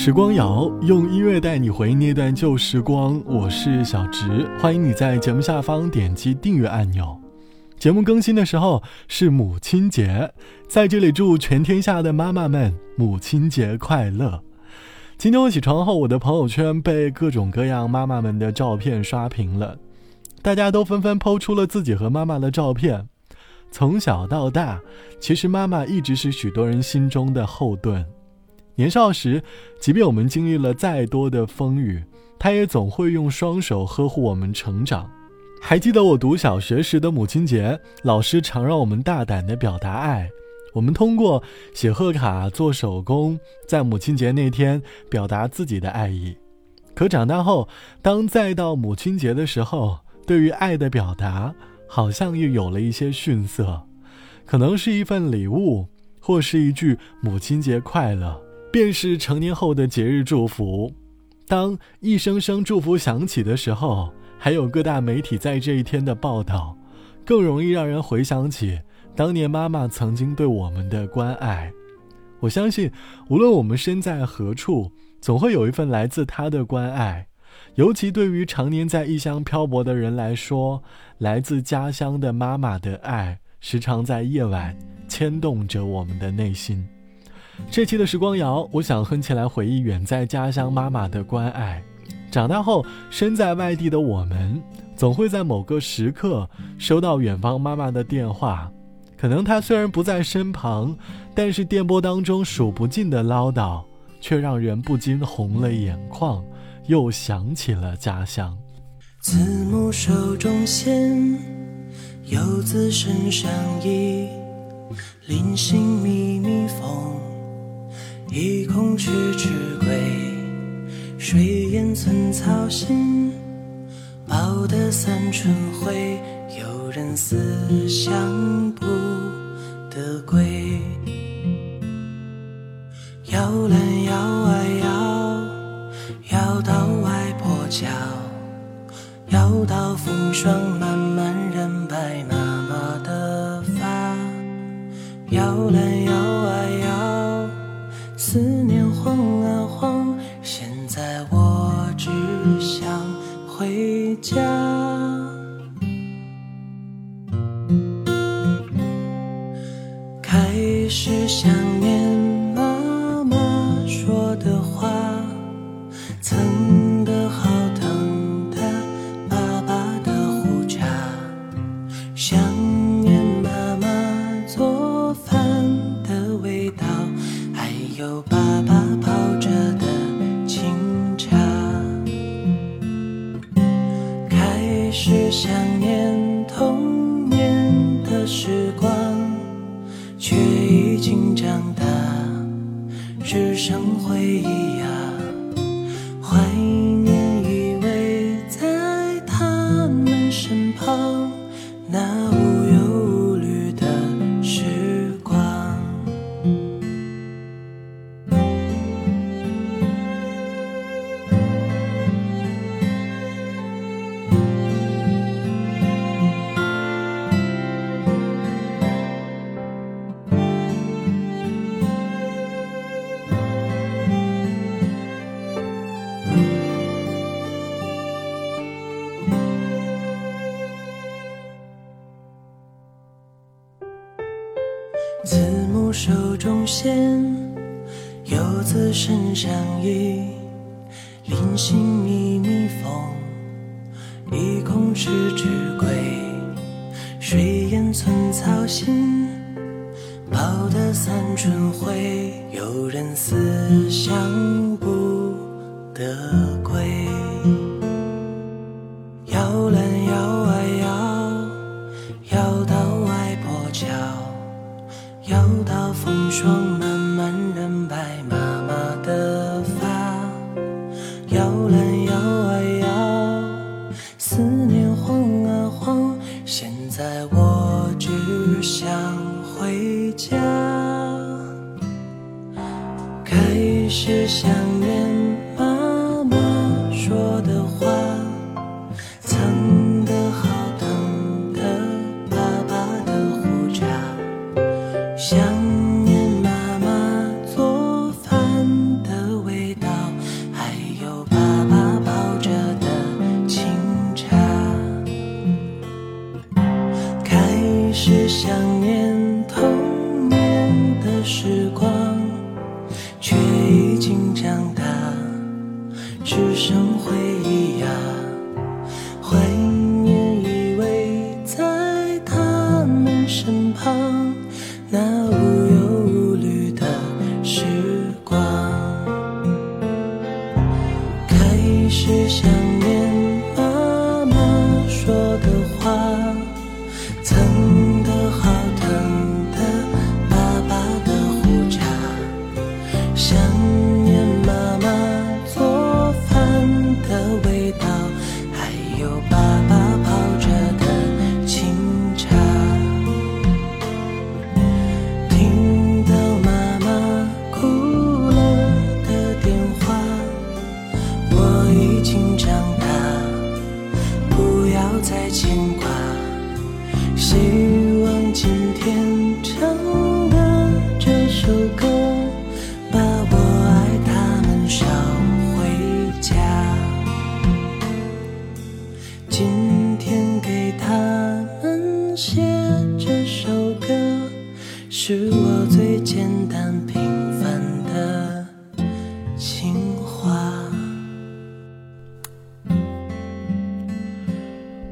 时光谣用音乐带你回忆那段旧时光，我是小植，欢迎你在节目下方点击订阅按钮。节目更新的时候是母亲节，在这里祝全天下的妈妈们母亲节快乐。今天我起床后，我的朋友圈被各种各样妈妈们的照片刷屏了，大家都纷纷抛出了自己和妈妈的照片。从小到大，其实妈妈一直是许多人心中的后盾。年少时，即便我们经历了再多的风雨，他也总会用双手呵护我们成长。还记得我读小学时的母亲节，老师常让我们大胆地表达爱。我们通过写贺卡、做手工，在母亲节那天表达自己的爱意。可长大后，当再到母亲节的时候，对于爱的表达好像又有了一些逊色，可能是一份礼物，或是一句“母亲节快乐”。便是成年后的节日祝福。当一声声祝福响起的时候，还有各大媒体在这一天的报道，更容易让人回想起当年妈妈曾经对我们的关爱。我相信，无论我们身在何处，总会有一份来自她的关爱。尤其对于常年在异乡漂泊的人来说，来自家乡的妈妈的爱，时常在夜晚牵动着我们的内心。这期的时光谣，我想哼起来回忆远在家乡妈妈的关爱。长大后，身在外地的我们，总会在某个时刻收到远方妈妈的电话。可能她虽然不在身旁，但是电波当中数不尽的唠叨，却让人不禁红了眼眶，又想起了家乡。子母手中线，游子身上衣，临行密密缝。一空迟迟归，水烟寸草心。报得三春晖，有人思乡不得归。摇篮摇啊摇，摇到外婆桥，摇到风霜漫漫人有爸爸泡着的清茶，开始想念童年的时光，却已经长大，只剩回忆。身上衣，临行密密缝，意恐迟迟归，谁言寸草心。报得三春晖，有人思乡不得的话，旁，那无忧我已经长大，不要再牵挂。希望今天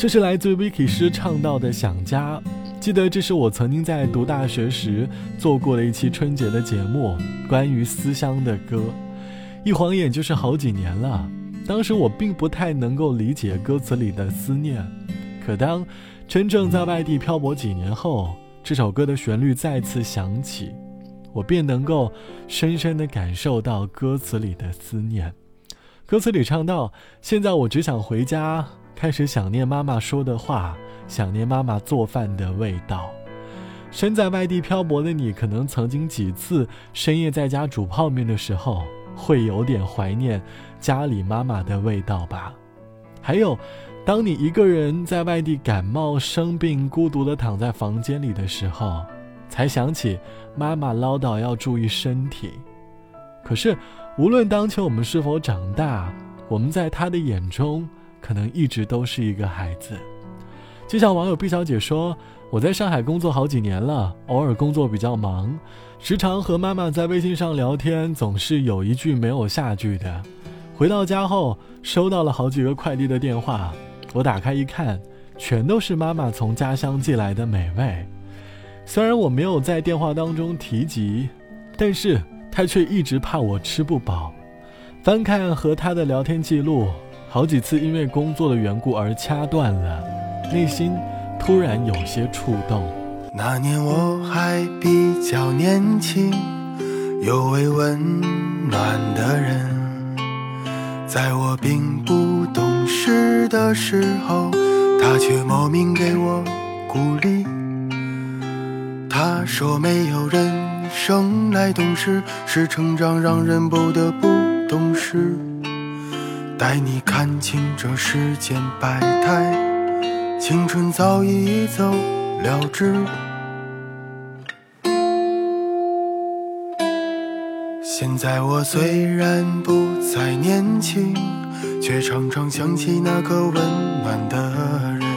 这是来自 Vicky 师唱到的《想家》，记得这是我曾经在读大学时做过的一期春节的节目，关于思乡的歌。一晃眼就是好几年了，当时我并不太能够理解歌词里的思念，可当真正在外地漂泊几年后，这首歌的旋律再次响起，我便能够深深地感受到歌词里的思念。歌词里唱到：“现在我只想回家。”开始想念妈妈说的话，想念妈妈做饭的味道。身在外地漂泊的你，可能曾经几次深夜在家煮泡面的时候，会有点怀念家里妈妈的味道吧。还有，当你一个人在外地感冒生病，孤独地躺在房间里的时候，才想起妈妈唠叨要注意身体。可是，无论当前我们是否长大，我们在她的眼中。可能一直都是一个孩子，就像网友毕小姐说：“我在上海工作好几年了，偶尔工作比较忙，时常和妈妈在微信上聊天，总是有一句没有下句的。回到家后，收到了好几个快递的电话，我打开一看，全都是妈妈从家乡寄来的美味。虽然我没有在电话当中提及，但是她却一直怕我吃不饱。翻看和她的聊天记录。”好几次因为工作的缘故而掐断了，内心突然有些触动。那年我还比较年轻，有位温暖的人，在我并不懂事的时候，他却莫名给我鼓励。他说没有人生来懂事，是成长让人不得不懂事。带你看清这世间百态，青春早已走了之。现在我虽然不再年轻，却常常想起那个温暖的人。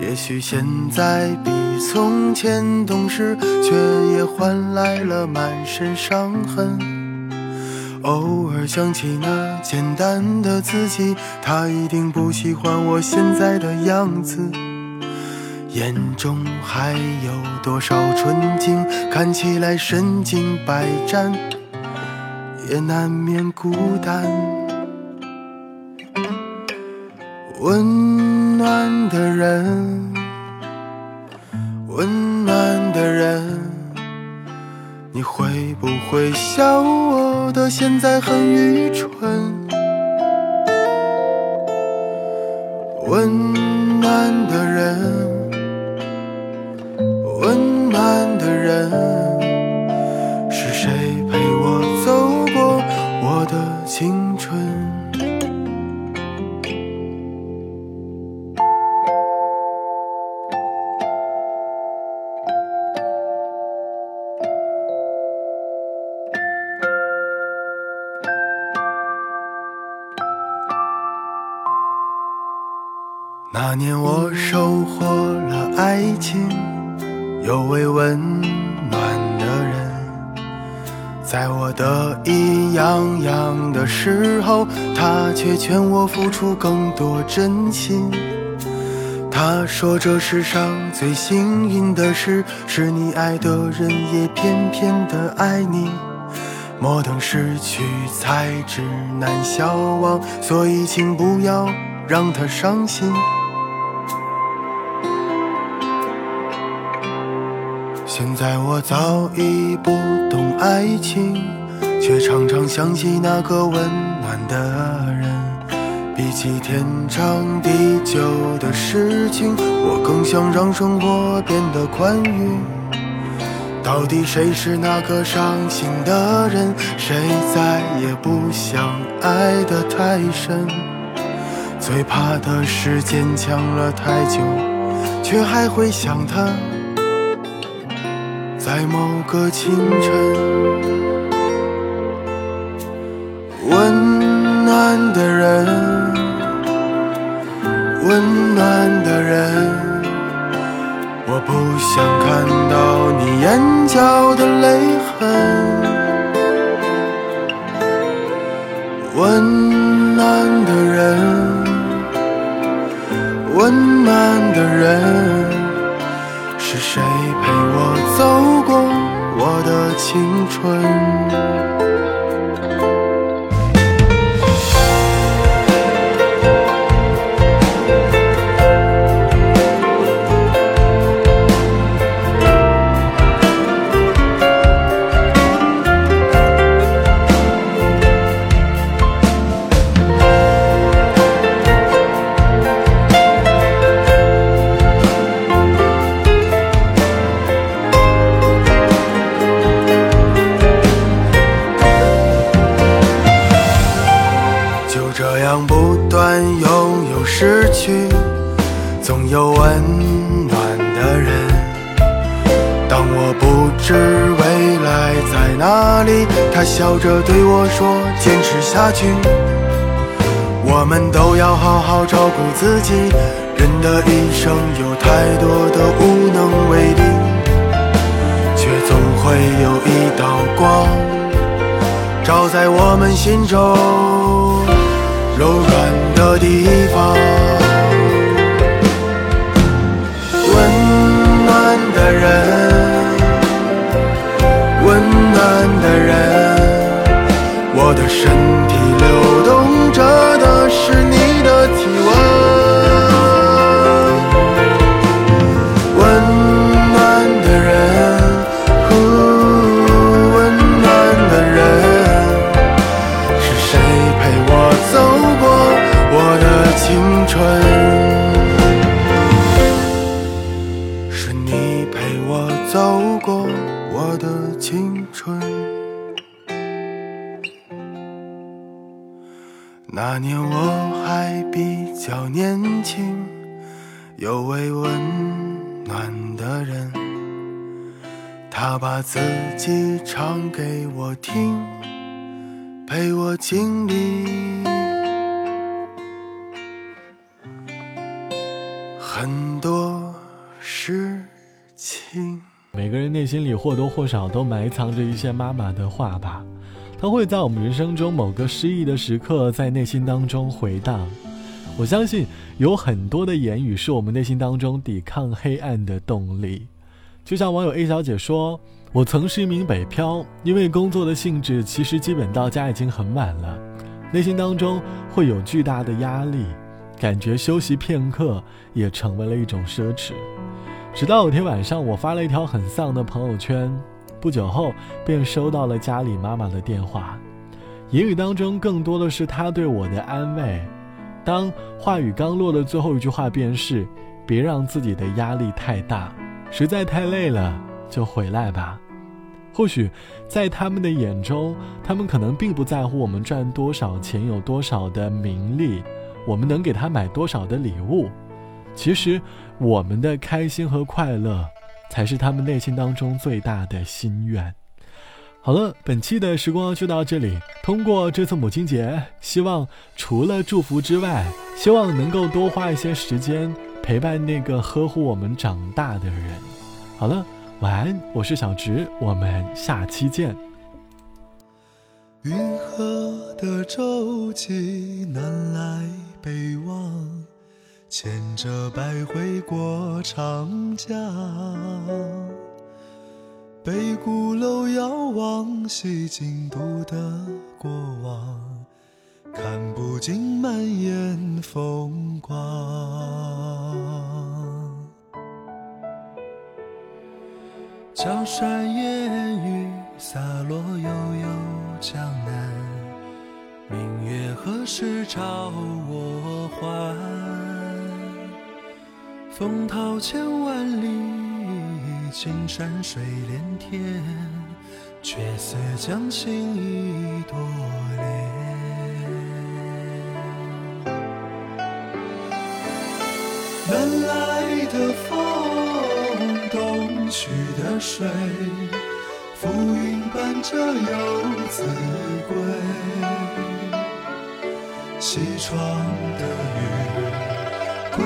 也许现在比从前懂事，却也换来了满身伤痕。偶尔想起那简单的自己，他一定不喜欢我现在的样子。眼中还有多少纯净？看起来身经百战，也难免孤单。温暖的人，温暖的人，你会不会笑我？的现在很愚蠢，温暖的人，温暖的人，是谁陪我走过我的青他却劝我付出更多真心。他说这世上最幸运的事，是你爱的人也偏偏的爱你。莫等失去才知难消亡，所以请不要让他伤心。现在我早已不懂爱情，却常常想起那个温暖的人。比起天长地久的事情，我更想让生活变得宽裕。到底谁是那个伤心的人？谁再也不想爱得太深？最怕的是坚强了太久，却还会想他。在某个清晨，温暖的人，温暖的人。我不想看到你眼角的泪痕。温笑着对我说：“坚持下去，我们都要好好照顾自己。人的一生有太多的无能为力，却总会有一道光，照在我们心中柔软的地方身体流动着的是你的体温。温暖的人，温暖的人，是谁陪我走过我的青春？那年我还比较年轻，有位温暖的人，他把自己唱给我听，陪我经历很多事情。每个人内心里或多或少都埋藏着一些妈妈的话吧，它会在我们人生中某个失意的时刻，在内心当中回荡。我相信有很多的言语是我们内心当中抵抗黑暗的动力。就像网友 A 小姐说：“我曾是一名北漂，因为工作的性质，其实基本到家已经很晚了，内心当中会有巨大的压力，感觉休息片刻也成为了一种奢侈。”直到有天晚上，我发了一条很丧的朋友圈，不久后便收到了家里妈妈的电话，言语当中更多的是她对我的安慰。当话语刚落的最后一句话，便是“别让自己的压力太大，实在太累了就回来吧。”或许在他们的眼中，他们可能并不在乎我们赚多少钱，有多少的名利，我们能给他买多少的礼物。其实，我们的开心和快乐，才是他们内心当中最大的心愿。好了，本期的时光就到这里。通过这次母亲节，希望除了祝福之外，希望能够多花一些时间陪伴那个呵护我们长大的人。好了，晚安，我是小直，我们下期见。云河的舟楫南来北往，牵着百回过长江。北鼓楼遥望西京都的过往，看不尽满眼风光。江山烟雨洒落悠悠江南，明月何时照我还？风涛千万里，青山水连天，却似将心一朵莲。南来的风，东去的水，浮云伴着游子归。西窗的雨，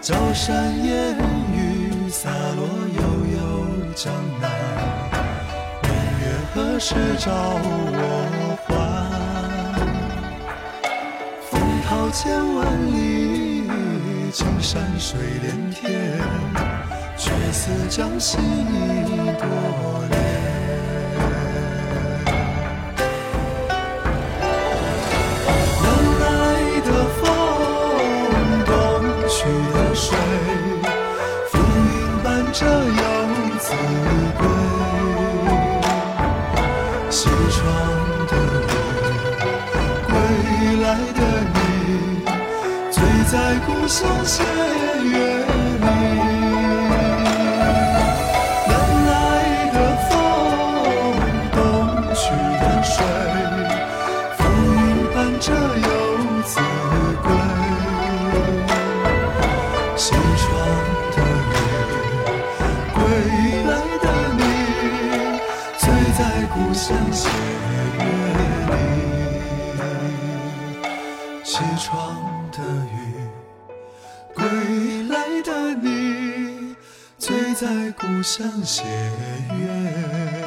江山烟雨洒落悠悠江南，明月何时照我还？风涛千万里，青山水连天，却似将心一朵莲。西窗的你，归来的你，醉在故乡斜雨，归来的你，醉在故乡斜月。